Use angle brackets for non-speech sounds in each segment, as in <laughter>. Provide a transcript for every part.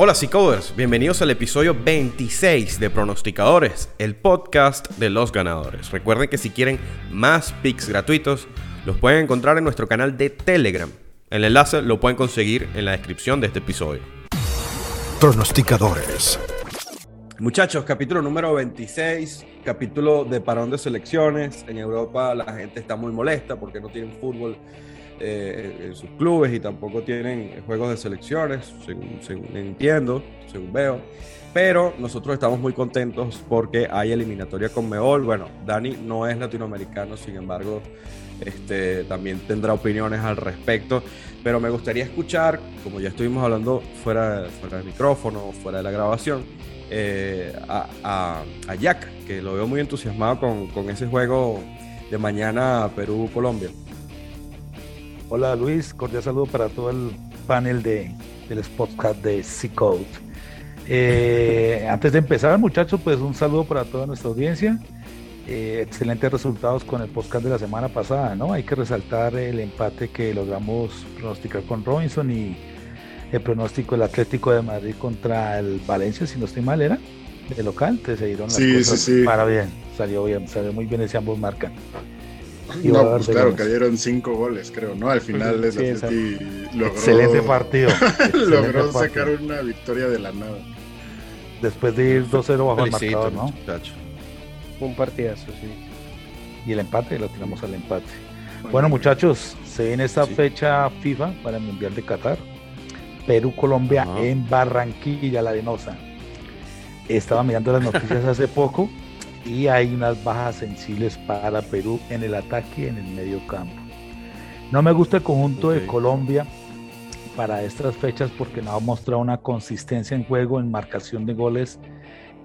Hola Seacoders, bienvenidos al episodio 26 de Pronosticadores, el podcast de los ganadores. Recuerden que si quieren más picks gratuitos, los pueden encontrar en nuestro canal de Telegram. El enlace lo pueden conseguir en la descripción de este episodio. Pronosticadores. Muchachos, capítulo número 26, capítulo de parón de selecciones. En Europa la gente está muy molesta porque no tienen fútbol eh, en sus clubes y tampoco tienen juegos de selecciones, según, entiendo, según veo. Pero nosotros estamos muy contentos porque hay eliminatoria con Meol. Bueno, Dani no es latinoamericano, sin embargo, este, también tendrá opiniones al respecto. Pero me gustaría escuchar, como ya estuvimos hablando fuera, fuera del micrófono, fuera de la grabación, eh, a, a, Jack, que lo veo muy entusiasmado con, con ese juego de mañana Perú-Colombia. Hola Luis, cordial saludo para todo el panel de, del podcast de C-Code. Eh, antes de empezar, muchachos, pues un saludo para toda nuestra audiencia. Eh, excelentes resultados con el podcast de la semana pasada, ¿no? Hay que resaltar el empate que logramos pronosticar con Robinson y el pronóstico del Atlético de Madrid contra el Valencia, si no estoy mal, era de local, te se dieron las cosas para bien, salió bien, salió muy bien ese ambos marcan. No, pues claro, cayeron cinco goles, creo, ¿no? Al final es logró, excelente partido. <laughs> logró sacar una victoria de la nada. Después de ir 2-0 bajo el marcador, ¿no? Un partidazo, sí. Y el empate, lo tiramos al empate. Bueno, muchachos, se viene esta fecha FIFA para el Mundial de Qatar. Perú-Colombia en Barranquilla, la Arenosa. Estaba mirando las noticias hace poco y hay unas bajas sensibles para Perú en el ataque y en el medio campo. No me gusta el conjunto de Colombia para estas fechas porque no ha mostrado una consistencia en juego, en marcación de goles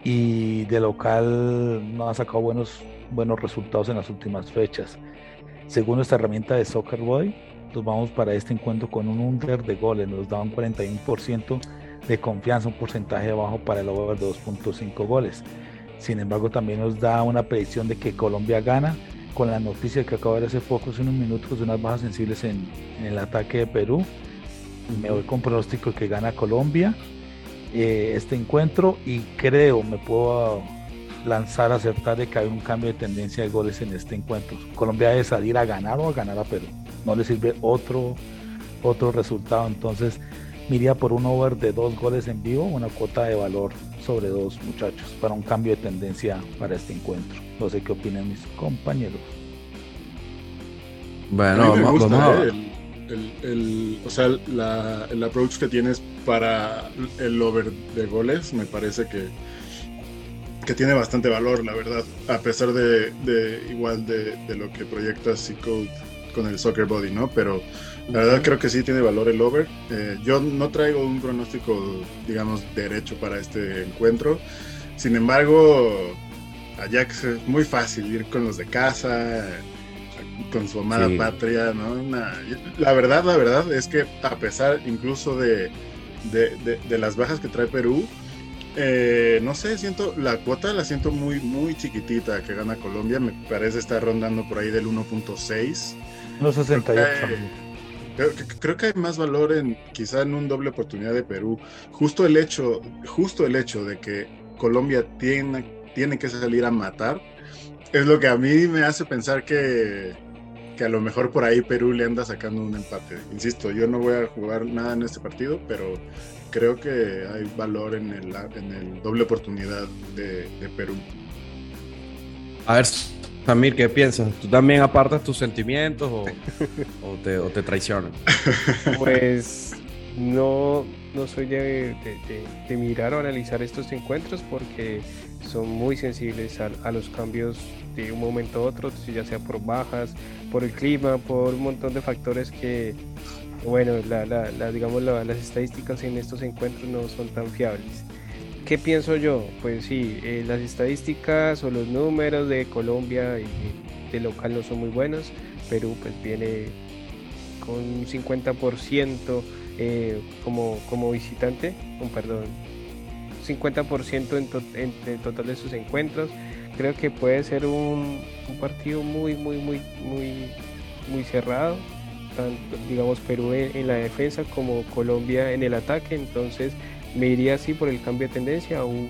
y de local no ha sacado buenos, buenos resultados en las últimas fechas. Según esta herramienta de Soccer Boy, nos vamos para este encuentro con un under de goles, nos da un 41% de confianza, un porcentaje bajo para el over de 2.5 goles. Sin embargo, también nos da una predicción de que Colombia gana con la noticia que acaba de hacer focos en unos minutos de unas bajas sensibles en, el ataque de Perú. Me voy con pronóstico que gana Colombia eh, este encuentro y creo, me puedo lanzar a acertar de que hay un cambio de tendencia de goles en este encuentro. Colombia debe salir a ganar o a ganar a Perú. No le sirve otro, otro resultado. Entonces, miría por un over de dos goles en vivo, una cuota de valor sobre dos muchachos para un cambio de tendencia para este encuentro. No sé qué opinan mis compañeros. Bueno, vamos, a ver. El, o sea, la, el approach que tienes para el over de goles me parece que, que tiene bastante valor, la verdad, a pesar de, de igual de, de, lo que proyecta C-Code con el Soccer Body, ¿no? Pero la verdad creo que sí tiene valor el over. Eh, yo no traigo un pronóstico, digamos, derecho para este encuentro. Sin embargo, Ajax es muy fácil ir con los de casa, con su amada patria, ¿no? la verdad, la verdad es que a pesar incluso de, de, las bajas que trae Perú, eh, no sé, siento, la cuota la siento muy, muy chiquitita que gana Colombia, me parece estar rondando por ahí del 1.6. 1.68. Creo, que hay más valor en quizá en un doble oportunidad de Perú. Justo el hecho, justo el hecho de que Colombia tiene, tiene que salir a matar es lo que a mí me hace pensar que, que a lo mejor por ahí Perú le anda sacando un empate. Insisto, yo no voy a jugar nada en este partido, pero creo que hay valor en el, en el doble oportunidad de, de Perú. A ver, Samir, ¿qué piensas? ¿Tú también apartas tus sentimientos o, <laughs> te, traicionan? Pues no, no soy de, mirar o analizar estos encuentros porque son muy sensibles a, los cambios de un momento a otro, ya sea por bajas, por el clima, por un montón de factores que, bueno, digamos las estadísticas en estos encuentros no son tan fiables. ¿Qué pienso yo? Pues sí, eh, las estadísticas o los números de Colombia y de local no son muy buenos. Perú pues viene con un 50% eh, como, como visitante, un perdón, 50% en, en, total de sus encuentros. Creo que puede ser un, partido muy, muy, muy, muy, muy cerrado. Tanto, digamos Perú en, en la defensa como Colombia en el ataque. Entonces me iría así por el cambio de tendencia a un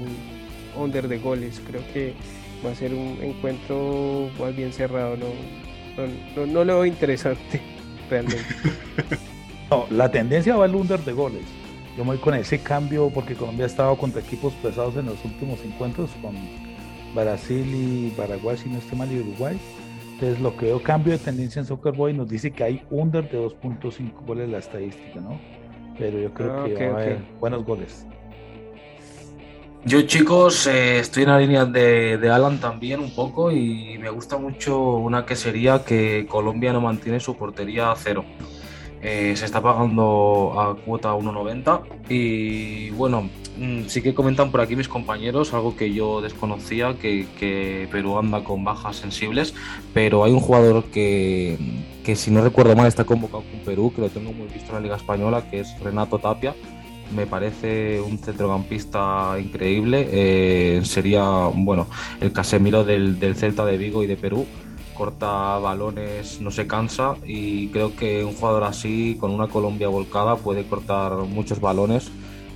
under de goles. Creo que va a ser un encuentro más bien cerrado, no, no, lo veo interesante <laughs> realmente. <laughs> no, la tendencia va al under de goles. Yo me voy con ese cambio porque Colombia ha estado contra equipos pesados en los últimos encuentros con Brasil y Paraguay, si no estoy mal, y Uruguay. Entonces lo que veo cambio de tendencia en Soccer Boy nos dice que hay under de 2.5 goles la estadística, ¿no? Pero yo creo ah, que va a haber buenos goles. Yo chicos eh, estoy en la línea de, de, Alan también un poco y me gusta mucho una que sería que Colombia no mantiene su portería a cero. Eh, se está pagando a cuota 1,90 y bueno, sí que comentan por aquí mis compañeros algo que yo desconocía, que, Perú anda con bajas sensibles, pero hay un jugador que, que si no recuerdo mal está convocado con Perú, que lo tengo muy visto en la Liga Española, que es Renato Tapia, me parece un centrocampista increíble. Eh, sería, bueno, el Casemiro del, del, Celta de Vigo y de Perú. Corta balones, no se cansa y creo que un jugador así, con una Colombia volcada, puede cortar muchos balones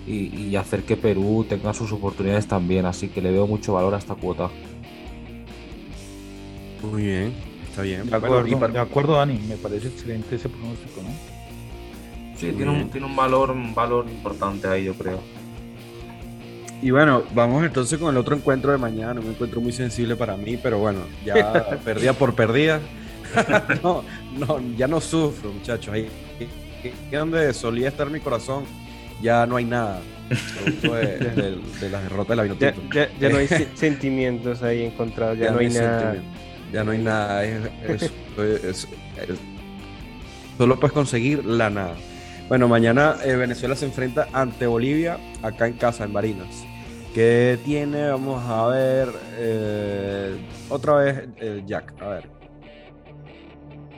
y, hacer que Perú tenga sus oportunidades también. Así que le veo mucho valor a esta cuota. Muy bien, está bien. De acuerdo, de acuerdo Dani, me parece excelente ese pronóstico, ¿no? Sí, tiene un, tiene un, valor, un valor importante ahí, yo creo. Y bueno, vamos entonces con el otro encuentro de mañana, un encuentro muy sensible para mí, pero bueno, ya <laughs> perdía por perdida. <laughs> no, no, ya no sufro, muchachos. Ahí donde solía estar mi corazón, ya no hay nada. De, de, las derrotas de la ya, ya, ya, no hay sentimientos ahí encontrados, ya, no, hay, nada. Ya no hay nada. solo puedes conseguir la nada. Bueno, mañana eh, Venezuela se enfrenta ante Bolivia acá en casa, en Barinas. ¿Qué tiene? Vamos a ver. Eh, otra vez eh, Jack, a ver.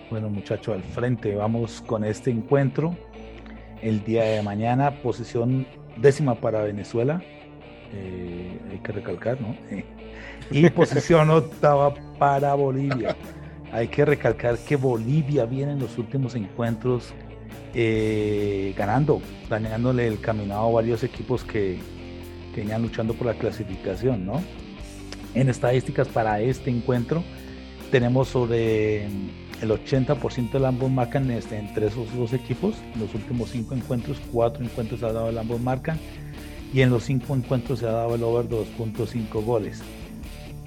Bueno, muchachos, al frente vamos con este encuentro. El día de mañana, posición décima para Venezuela. hay que recalcar, ¿no? <laughs> y posición octava para Bolivia. Hay que recalcar que Bolivia viene en los últimos encuentros eh, ganando, dañándole el caminado a varios equipos que, venían luchando por la clasificación, ¿no? En estadísticas para este encuentro tenemos sobre el 80% de ambos marcan este, entre esos dos equipos. En los últimos cinco encuentros, cuatro encuentros se ha dado el ambos marcan y en los cinco encuentros se ha dado el over 2.5 goles.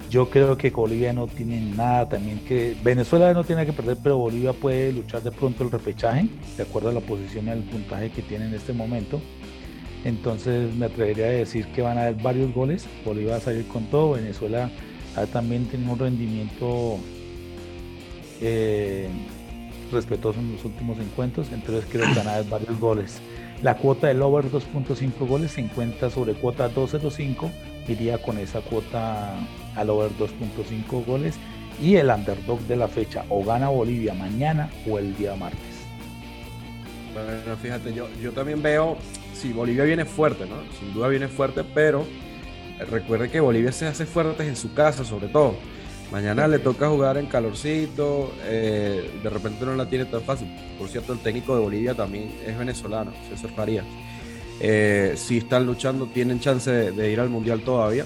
Yo creo que Bolivia no tiene nada también que. Venezuela no tiene que perder, pero Bolivia puede luchar de pronto el repechaje, de acuerdo a la posición y al puntaje que tiene en este momento. Entonces me atrevería a decir que van a haber varios goles. Bolivia va a salir con todo. Venezuela también tiene un rendimiento eh, respetuoso en los últimos encuentros. Entonces creo que haber varios goles. La cuota del over 2.5 goles se encuentra sobre cuota 2.05. Iría con esa cuota al over 2.5 goles y el underdog de la fecha o gana Bolivia mañana o el día martes. Bueno, fíjate, yo, yo también veo, si Bolivia viene fuerte, ¿no? Sin duda viene fuerte, pero recuerde que Bolivia se hace fuerte en su casa, sobre todo. Mañana le toca jugar en calorcito, eh, de repente no la tiene tan fácil. Por cierto, el técnico de Bolivia también es venezolano, César Farías. Eh, si están luchando, tienen chance de ir al Mundial todavía.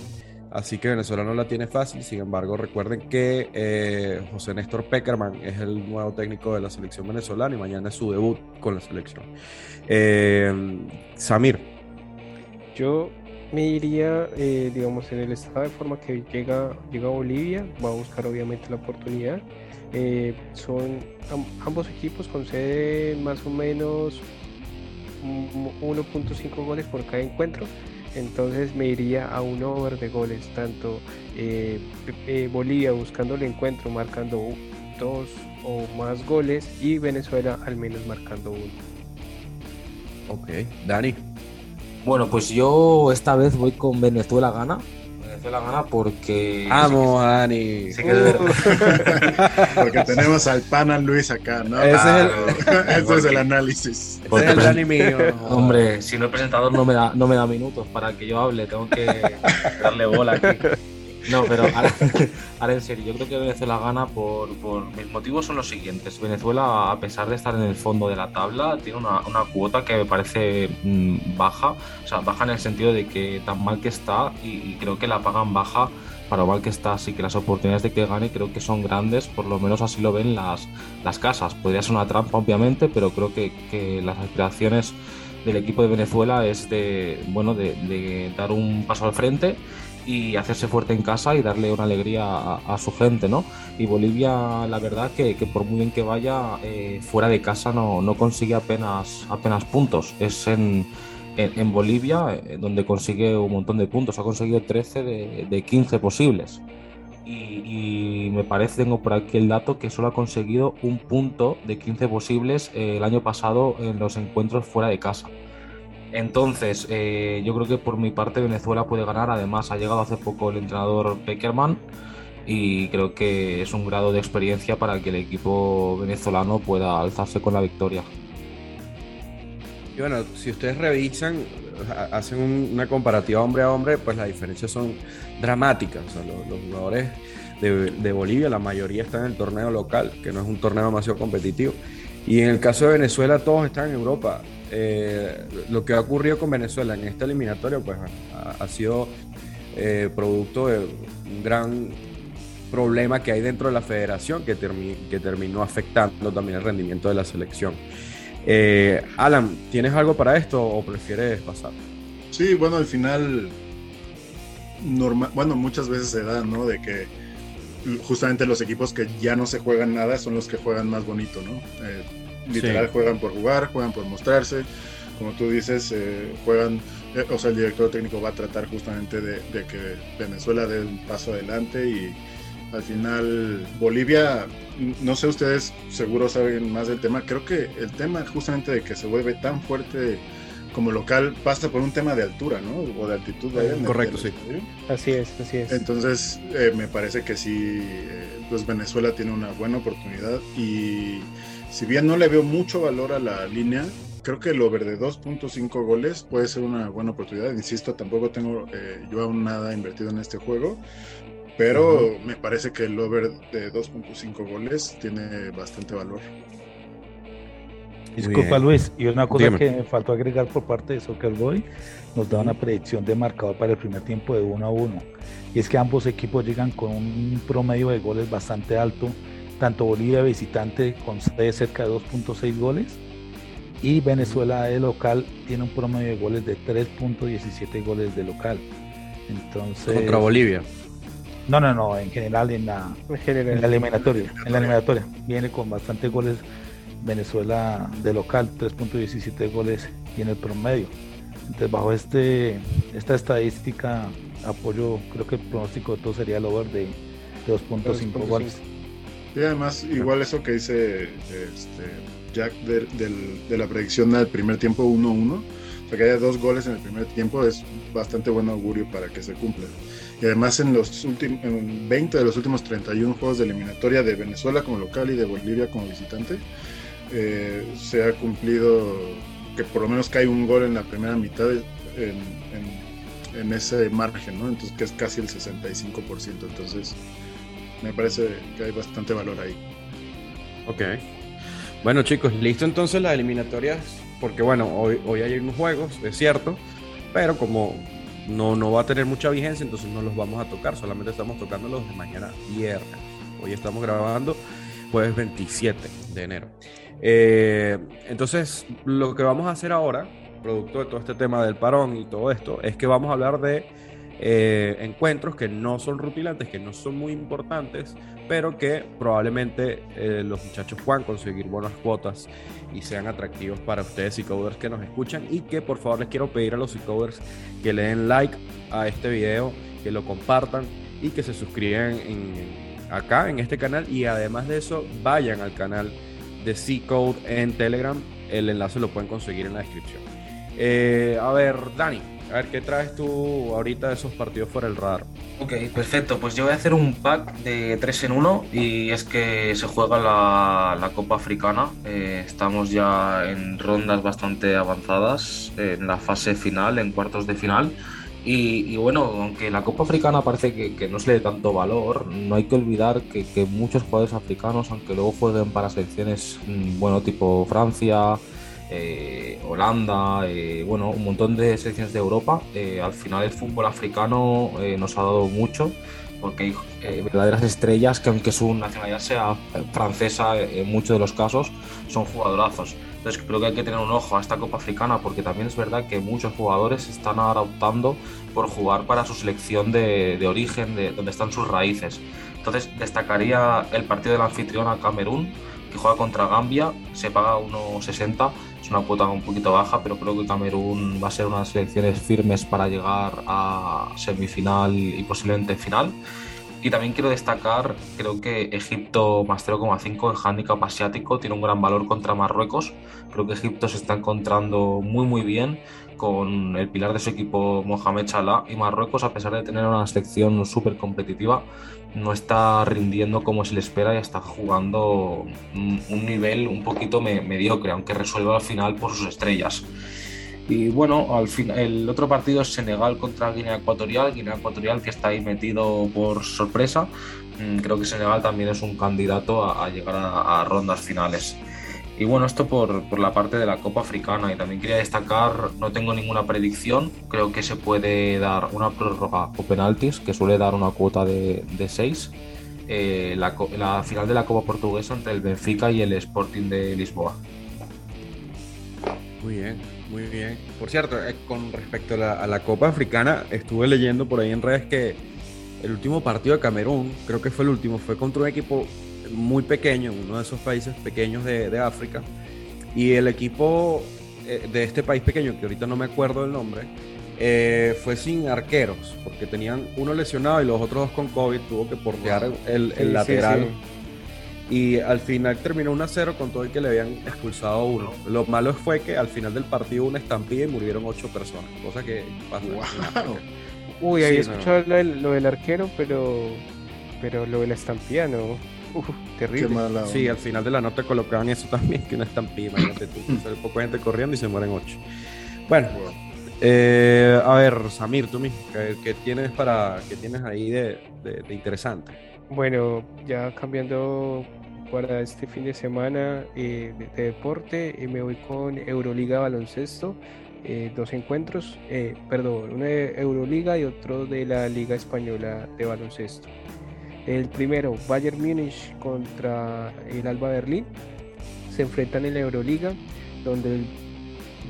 Así que Venezuela no la tiene fácil. Sin embargo, recuerden que eh, José Néstor Peckerman es el nuevo técnico de la selección venezolana y mañana es su debut con la selección. Samir. Yo me iría, eh, digamos, en el estado de forma que llega, llega a Bolivia. Va a buscar obviamente la oportunidad. son ambos equipos conceden más o menos 1.5 goles por cada encuentro entonces me iría a un over de goles, tanto eh, eh, Bolivia buscando el encuentro marcando dos o más goles y Venezuela al menos marcando uno. Ok, Dani. Bueno, pues yo esta vez voy con Venezuela gana la gana porque. Vamos, Dani. <laughs> porque tenemos al pana Luis acá, ¿no? Ese, es, el, <laughs> es el análisis. <laughs> Ese es el Dani mío. Hombre, si no el presentador no me, da, no me da minutos para que yo hable, tengo que darle bola aquí. No, pero <laughs> ahora, en serio, yo creo que Venezuela gana por, por, Mis motivos son los siguientes. Venezuela, a pesar de estar en el fondo de la tabla, tiene una, una cuota que me parece mm, baja. O sea, baja en el sentido de que tan mal que está y, creo que la pagan baja para mal que está. Así que las oportunidades de que gane creo que son grandes, por lo menos así lo ven las, las casas. Podría ser una trampa, obviamente, pero creo que, que las aspiraciones del equipo de Venezuela es de, bueno, de, de dar un paso al frente y hacerse fuerte en casa y darle una alegría a, su gente, ¿no? Y Bolivia, la verdad, que, por muy bien que vaya, eh, fuera de casa no, no, consigue apenas, apenas puntos. Es en, en, Bolivia eh, donde consigue un montón de puntos, ha conseguido 13 de, de 15 posibles. Y, me parece, tengo por aquí el dato, que solo ha conseguido un punto de 15 posibles eh, el año pasado en los encuentros fuera de casa. Entonces, eh, yo creo que por mi parte Venezuela puede ganar. Además, ha llegado hace poco el entrenador Peckerman y creo que es un grado de experiencia para que el equipo venezolano pueda alzarse con la victoria. Y bueno, si ustedes revisan, hacen una comparativa hombre a hombre, pues las diferencias son dramáticas. los, jugadores de, de, Bolivia, la mayoría están en el torneo local, que no es un torneo demasiado competitivo. Y en el caso de Venezuela, todos están en Europa. Eh, lo que ha ocurrido con Venezuela en esta eliminatoria pues ha, sido eh, producto de un gran problema que hay dentro de la federación que, terminó afectando también el rendimiento de la selección. Eh, Alan, ¿tienes algo para esto o prefieres pasar? Sí, bueno, al final, bueno, muchas veces se da, ¿no? De que justamente los equipos que ya no se juegan nada son los que juegan más bonito, ¿no? Literal juegan por jugar, juegan por mostrarse. Como tú dices, eh, juegan, eh, o sea, el director técnico va a tratar justamente de, que Venezuela dé un paso adelante y al final Bolivia, no sé ustedes seguro saben más del tema, creo que el tema justamente de que se vuelve tan fuerte como local pasa por un tema de altura, ¿no? O de altitud. Correcto, sí. Así es, así es. Entonces, eh, me parece que sí, pues Venezuela tiene una buena oportunidad y si bien no le veo mucho valor a la línea, creo que el over de 2.5 goles puede ser una buena oportunidad. Insisto, tampoco tengo eh, yo aún nada invertido en este juego, pero me parece que el over de 2.5 goles tiene bastante valor. Disculpa Luis, y una cosa que me faltó agregar por parte de Soccer Boy, nos da una predicción de marcador para el primer tiempo de 1 a 1. Y es que ambos equipos llegan con un promedio de goles bastante alto tanto Bolivia visitante con cerca de 2.6 goles y Venezuela de local tiene un promedio de goles de 3.17 goles de local. Entonces contra Bolivia. No, no, no, en general en la, en la eliminatoria, en la eliminatoria viene con bastantes goles Venezuela de local, 3.17 goles tiene el promedio. Entonces bajo este esta estadística apoyo, creo que el pronóstico de todo sería el over de, 2.5 goles. Y además, igual eso que dice este, Jack de, la predicción del primer tiempo 1-1, o sea, que haya dos goles en el primer tiempo es bastante buen augurio para que se cumpla. Y además en los últimos 20 de los últimos 31 juegos de eliminatoria de Venezuela como local y de Bolivia como visitante, eh, se ha cumplido que por lo menos cae un gol en la primera mitad en, en ese margen, ¿no? Entonces que es casi el 65%. Entonces me parece que hay bastante valor ahí. Ok. Bueno chicos, listo entonces las eliminatorias, porque bueno, hoy, hay unos juegos, es cierto, pero como no, no va a tener mucha vigencia, entonces no los vamos a tocar, solamente estamos tocando los de mañana viernes. Hoy estamos grabando jueves 27 de enero. Eh, entonces, lo que vamos a hacer ahora, producto de todo este tema del parón y todo esto, es que vamos a hablar de eh, encuentros que no son rutilantes, que no son muy importantes, pero que probablemente eh, los muchachos puedan conseguir buenas cuotas y sean atractivos para ustedes y coders que nos escuchan. Y que por favor les quiero pedir a los coders que le den like a este video, que lo compartan y que se suscriban acá en este canal. Y además de eso vayan al canal de C-Code en Telegram, el enlace lo pueden conseguir en la descripción. Eh, a ver, Dani, a ver, ¿qué traes tú ahorita de esos partidos fuera del radar? Ok, perfecto. Pues yo voy a hacer un pack de 3 en 1 y es que se juega la, Copa Africana. Eh, estamos ya en rondas bastante avanzadas, en la fase final, en cuartos de final. Y, bueno, aunque la Copa Africana parece que, no se le dé tanto valor, no hay que olvidar que, muchos jugadores africanos, aunque luego jueguen para selecciones, mm, bueno, tipo Francia, eh, Holanda, eh, bueno, un montón de selecciones de Europa, eh, al final el fútbol africano nos ha dado mucho porque hay verdaderas estrellas que aunque su nacionalidad sea francesa en muchos de los casos, son jugadorazos. Entonces creo que hay que tener un ojo a esta Copa Africana porque también es verdad que muchos jugadores están ahora optando por jugar para su selección de, origen, de donde están sus raíces. Entonces destacaría el partido del anfitrión a Camerún, que juega contra Gambia, se paga 1,60, es una cuota un poquito baja, pero creo que Camerún va a ser unas selecciones firmes para llegar a semifinal y posiblemente final. Y también quiero destacar, creo que Egipto más 0,5 en handicap asiático tiene un gran valor contra Marruecos. Creo que Egipto se está encontrando muy muy bien con el pilar de su equipo Mohamed Salah y Marruecos, a pesar de tener una selección súper competitiva, no está rindiendo como se le espera y está jugando un nivel un poquito mediocre, aunque resuelva al final por sus estrellas. Y bueno, al fin, el otro partido es Senegal contra Guinea Ecuatorial, Guinea Ecuatorial que está ahí metido por sorpresa. Mm, creo que Senegal también es un candidato a, llegar a, rondas finales. Y bueno, esto por, por, la parte de la Copa Africana. Y también quería destacar, no tengo ninguna predicción, creo que se puede dar una prórroga o penaltis, que suele dar una cuota de 6. Eh, la, la final de la Copa Portuguesa entre el Benfica y el Sporting de Lisboa. Muy bien. Muy bien. Por cierto, eh, con respecto a la, Copa Africana, estuve leyendo por ahí en redes que el último partido de Camerún, creo que fue el último, fue contra un equipo muy pequeño, uno de esos países pequeños de, África. Y el equipo eh, de este país pequeño, que ahorita no me acuerdo el nombre, eh, fue sin arqueros, porque tenían uno lesionado y los otros dos con COVID, tuvo que portear el, lateral y al final terminó 1 a 0 con todo el que le habían expulsado uno. Lo malo fue que al final del partido una estampida y murieron ocho personas, cosa que pasa. Uy, había escuchado lo, del, arquero, pero pero lo de la estampida no. Terrible. sí, al final de la nota colocaban eso también, que una estampida, imagínate tú, poco gente corriendo y se mueren ocho. Bueno, eh, a ver, Samir, tú mismo, ¿qué, tienes para, qué tienes ahí de, de interesante? Bueno, ya cambiando para este fin de semana eh, de, deporte, eh, me voy con Euroliga Baloncesto, eh, dos encuentros, perdón, una de Euroliga y otro de la Liga Española de Baloncesto. El primero, Bayern Múnich contra el Alba Berlín, se enfrentan en la Euroliga, donde el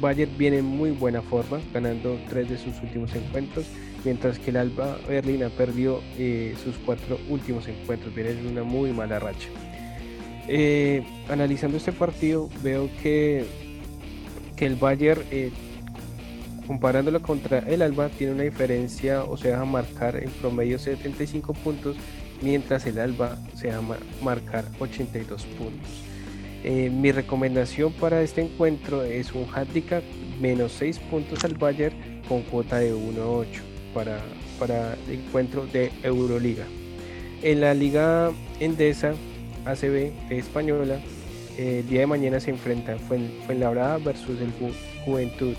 Bayern viene en muy buena forma, ganando tres de sus últimos encuentros mientras que el Alba Berlina perdió eh, sus cuatro últimos encuentros, viene en una muy mala racha. Eh, analizando este partido, veo que, que el Bayern, eh, comparándolo contra el Alba, tiene una diferencia o se deja marcar en promedio 75 puntos, mientras el Alba se deja marcar 82 puntos. mi recomendación para este encuentro es un handicap menos 6 puntos al Bayern con cuota de 1.8 para, para el encuentro de Euroliga. En la Liga Endesa ACB española, el día de mañana se enfrenta Fuenlabrada versus el Juventud,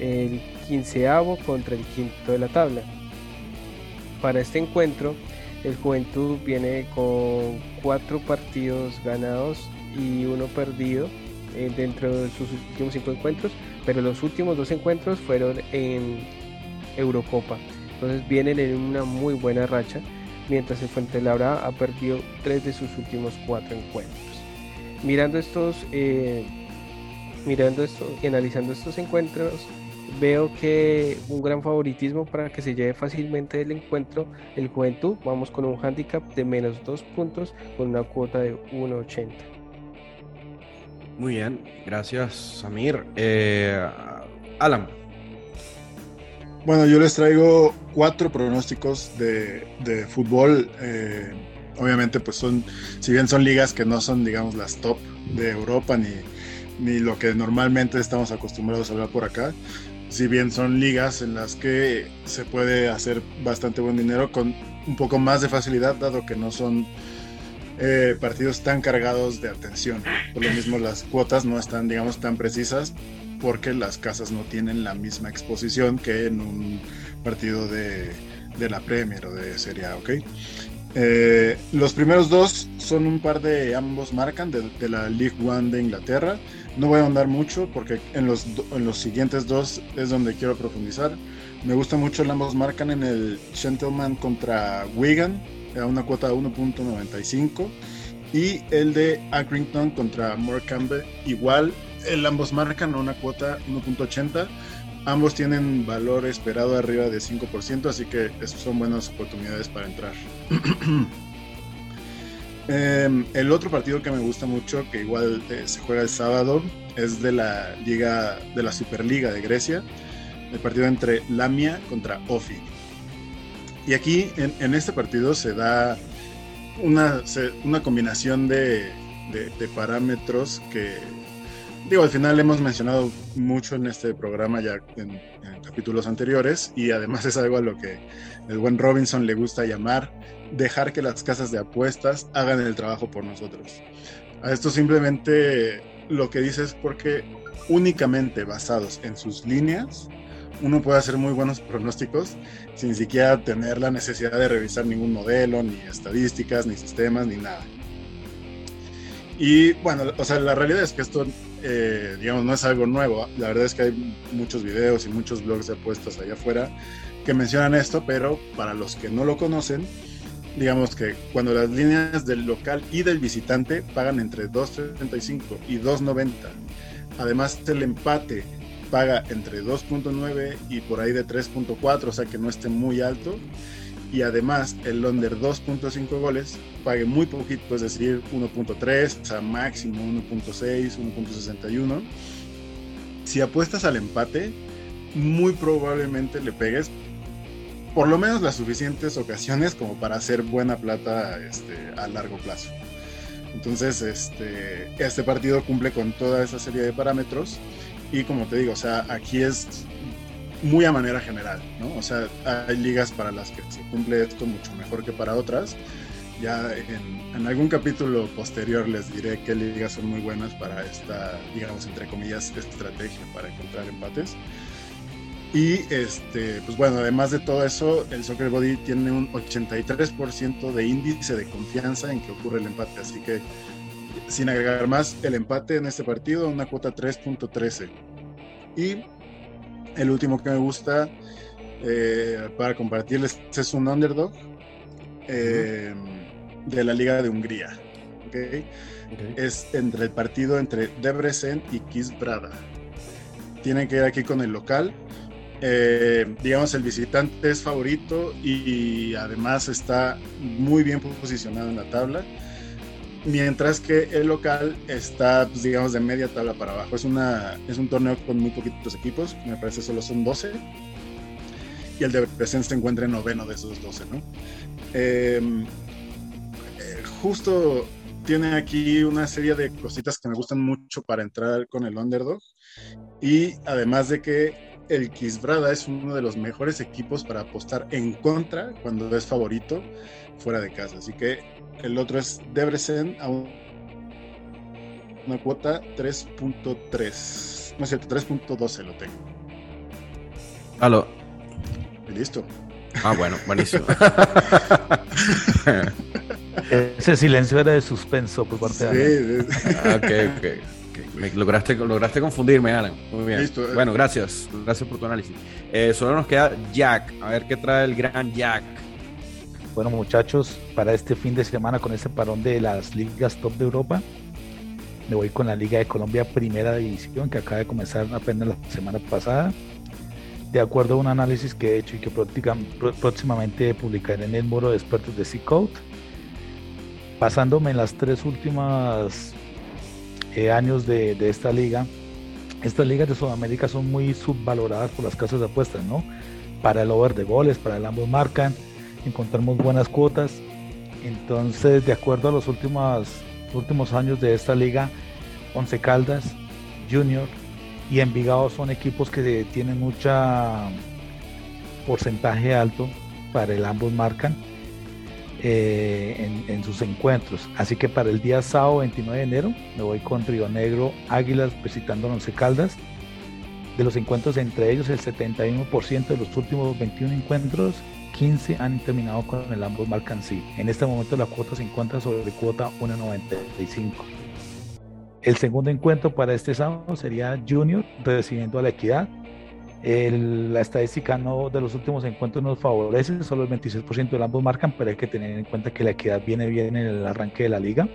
el quinceavo contra el quinto de la tabla. Para este encuentro, el Juventud viene con cuatro partidos ganados y uno perdido eh, dentro de sus últimos cinco encuentros, pero los últimos dos encuentros fueron en Eurocopa. Entonces vienen en una muy buena racha, mientras el Fuentelamara ha perdido tres de sus últimos cuatro encuentros. Mirando estos, eh, mirando esto y analizando estos encuentros, veo que un gran favoritismo para que se lleve fácilmente el encuentro el Juventud. Vamos con un handicap de menos dos puntos con una cuota de 1.80. Muy bien, gracias Samir. Eh, Alan. Bueno, yo les traigo cuatro pronósticos de, fútbol. Eh, obviamente, pues son, si bien son ligas que no son, digamos, las top de Europa ni, ni lo que normalmente estamos acostumbrados a hablar por acá, si bien son ligas en las que se puede hacer bastante buen dinero con un poco más de facilidad, dado que no son eh, partidos tan cargados de atención. Por lo mismo, las cuotas no están, digamos, tan precisas porque las casas no tienen la misma exposición que en un partido de, de la Premier o de Serie A, ¿ok? Eh, los primeros dos son un par de ambos marcan de, la League One de Inglaterra. No voy a andar mucho porque en los, en los siguientes dos es donde quiero profundizar. Me gusta mucho el ambos marcan en el Gentleman contra Wigan a una cuota de 1.95 y el de Accrington contra Morecambe igual el ambos marcan a una cuota 1.80 ambos tienen valor esperado arriba de 5% así que son buenas oportunidades para entrar. <clears throat> Em, el otro partido que me gusta mucho que igual eh, se juega el sábado es de la liga de la Superliga de Grecia el partido entre Lamia contra Ofi. Y aquí en, este partido se da una, una combinación de, parámetros que, digo, al final hemos mencionado mucho en este programa ya en, capítulos anteriores y además es algo a lo que el buen Robinson le gusta llamar dejar que las casas de apuestas hagan el trabajo por nosotros. A esto simplemente lo que dice es porque únicamente basados en sus líneas uno puede hacer muy buenos pronósticos sin siquiera tener la necesidad de revisar ningún modelo, ni estadísticas, ni sistemas, ni nada. Y bueno, o sea, la realidad es que esto, eh, digamos, no es algo nuevo. La verdad es que hay muchos videos y muchos blogs de apuestas allá afuera que mencionan esto, pero para los que no lo conocen, digamos que cuando las líneas del local y del visitante pagan entre 2.35 y 2.90, además el empate paga entre 2.9 y por ahí de 3.4, o sea que no esté muy alto. Y además el under 2.5 goles pague muy poquito, es decir, 1.3, o sea, máximo 1.6, 1.61. Si apuestas al empate, muy probablemente le pegues por lo menos las suficientes ocasiones como para hacer buena plata este, a largo plazo. Entonces, este, este partido cumple con toda esa serie de parámetros y como te digo, o sea, aquí es muy a manera general, ¿no? O sea, hay ligas para las que se cumple esto mucho mejor que para otras. Ya en, algún capítulo posterior les diré qué ligas son muy buenas para esta, digamos, entre comillas, estrategia para encontrar empates. Y este, pues bueno, además de todo eso, el Soccer Body tiene un 83% de índice de confianza en que ocurre el empate. Así que sin agregar más, el empate en este partido, una cuota 3.13. Y el último que me gusta eh, para compartirles es un underdog eh, de la Liga de Hungría. Es entre el partido entre Debrecen y Kisbrada. Tienen que ir aquí con el local. Eh, digamos, el visitante es favorito y además está muy bien posicionado en la tabla mientras que el local está, pues, digamos, de media tabla para abajo. Es, una, es un torneo con muy poquitos equipos, me parece solo son 12. Y el de Presence se encuentra en noveno de esos 12, ¿no? Em, eh, justo tiene aquí una serie de cositas que me gustan mucho para entrar con el underdog. Y además de que el Kisbrada es uno de los mejores equipos para apostar en contra cuando es favorito fuera de casa. Así que el otro es Debrecen a una cuota 3.3. No es cierto, 3.12 lo tengo. Aló. listo. Ah, bueno, buenísimo. <laughs> Ese silencio era de suspenso por parte de ah, ok, ok. Me lograste, lograste confundirme, Alan. Muy bien. Listo, eh. Bueno, gracias. Gracias por tu análisis. Eh, solo nos queda Jack. A ver qué trae el gran Jack. Bueno, muchachos, para este fin de semana con este parón de las ligas top de Europa, me voy con la Liga de Colombia Primera División que acaba de comenzar apenas la semana pasada. De acuerdo a un análisis que he hecho y que próximamente publicaré en el muro de expertos de C-Code, pasándome en las tres últimas eh, años de, de esta liga, estas ligas de Sudamérica son muy subvaloradas por las casas de apuestas, ¿no? Para el over de goles, para el ambos marcan, encontramos buenas cuotas. Entonces, de acuerdo a los últimos, últimos años de esta liga, Once Caldas, Junior y Envigado son equipos que tienen mucha porcentaje alto para el ambos marcan eh, en, sus encuentros. Así que para el día sábado 29 de enero me voy con Río Negro Águilas visitando Once Caldas de los encuentros entre ellos, el 71% de los últimos 21 encuentros, 15 han terminado con el ambos marcan. En este momento la cuota se encuentra sobre cuota 1.95. El segundo encuentro para este sábado sería Junior recibiendo a la Equidad. La estadística no, de los últimos encuentros nos favorece, solo el 26% de ambos marcan, pero hay que tener en cuenta que la Equidad viene bien en el arranque de la liga.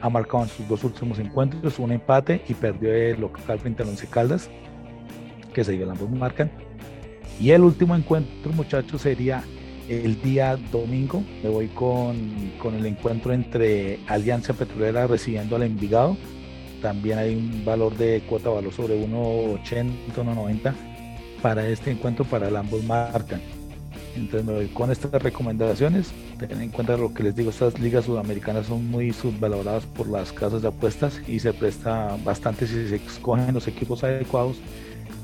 Ha marcado en sus dos últimos encuentros un empate y perdió el local frente a Once Caldas, que se dio ambos marcan. Y el último encuentro, muchachos, sería el día domingo. Me voy con, con el encuentro entre Alianza Petrolera recibiendo al Envigado también hay un valor de cuota valor sobre 1.80, 1.90 para este encuentro para ambos marcan. Entonces me voy con estas recomendaciones. Ten en cuenta lo que les digo, estas ligas sudamericanas son muy subvaloradas por las casas de apuestas y se presta bastante si se escogen los equipos adecuados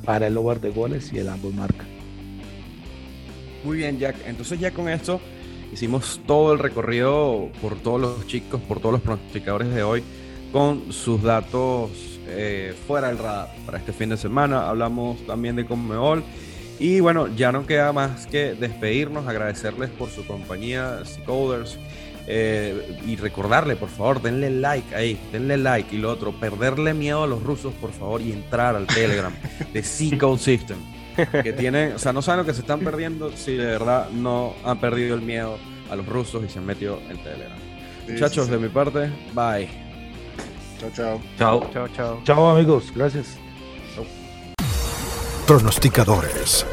para el over de goles y el ambos marcan. Muy bien, Jack. Entonces ya con esto hicimos todo el recorrido por todos los chicos, por todos los pronosticadores de hoy con sus datos eh, fuera del radar para este fin de semana. Hablamos también de Conmebol. Y bueno, ya no queda más que despedirnos, agradecerles por su compañía, Coders. Eh, y recordarle, por favor, denle like ahí, denle like. Y lo otro, perderle miedo a los rusos, por favor, y entrar al Telegram <laughs> de C-Code System. Que tienen, o sea, no saben lo que se están perdiendo si de verdad no han perdido el miedo a los rusos y se han metido en Telegram. Muchachos, de mi parte, bye. Chao, chao. Chao. Chao, chao. Chao, amigos. Gracias. Pronosticadores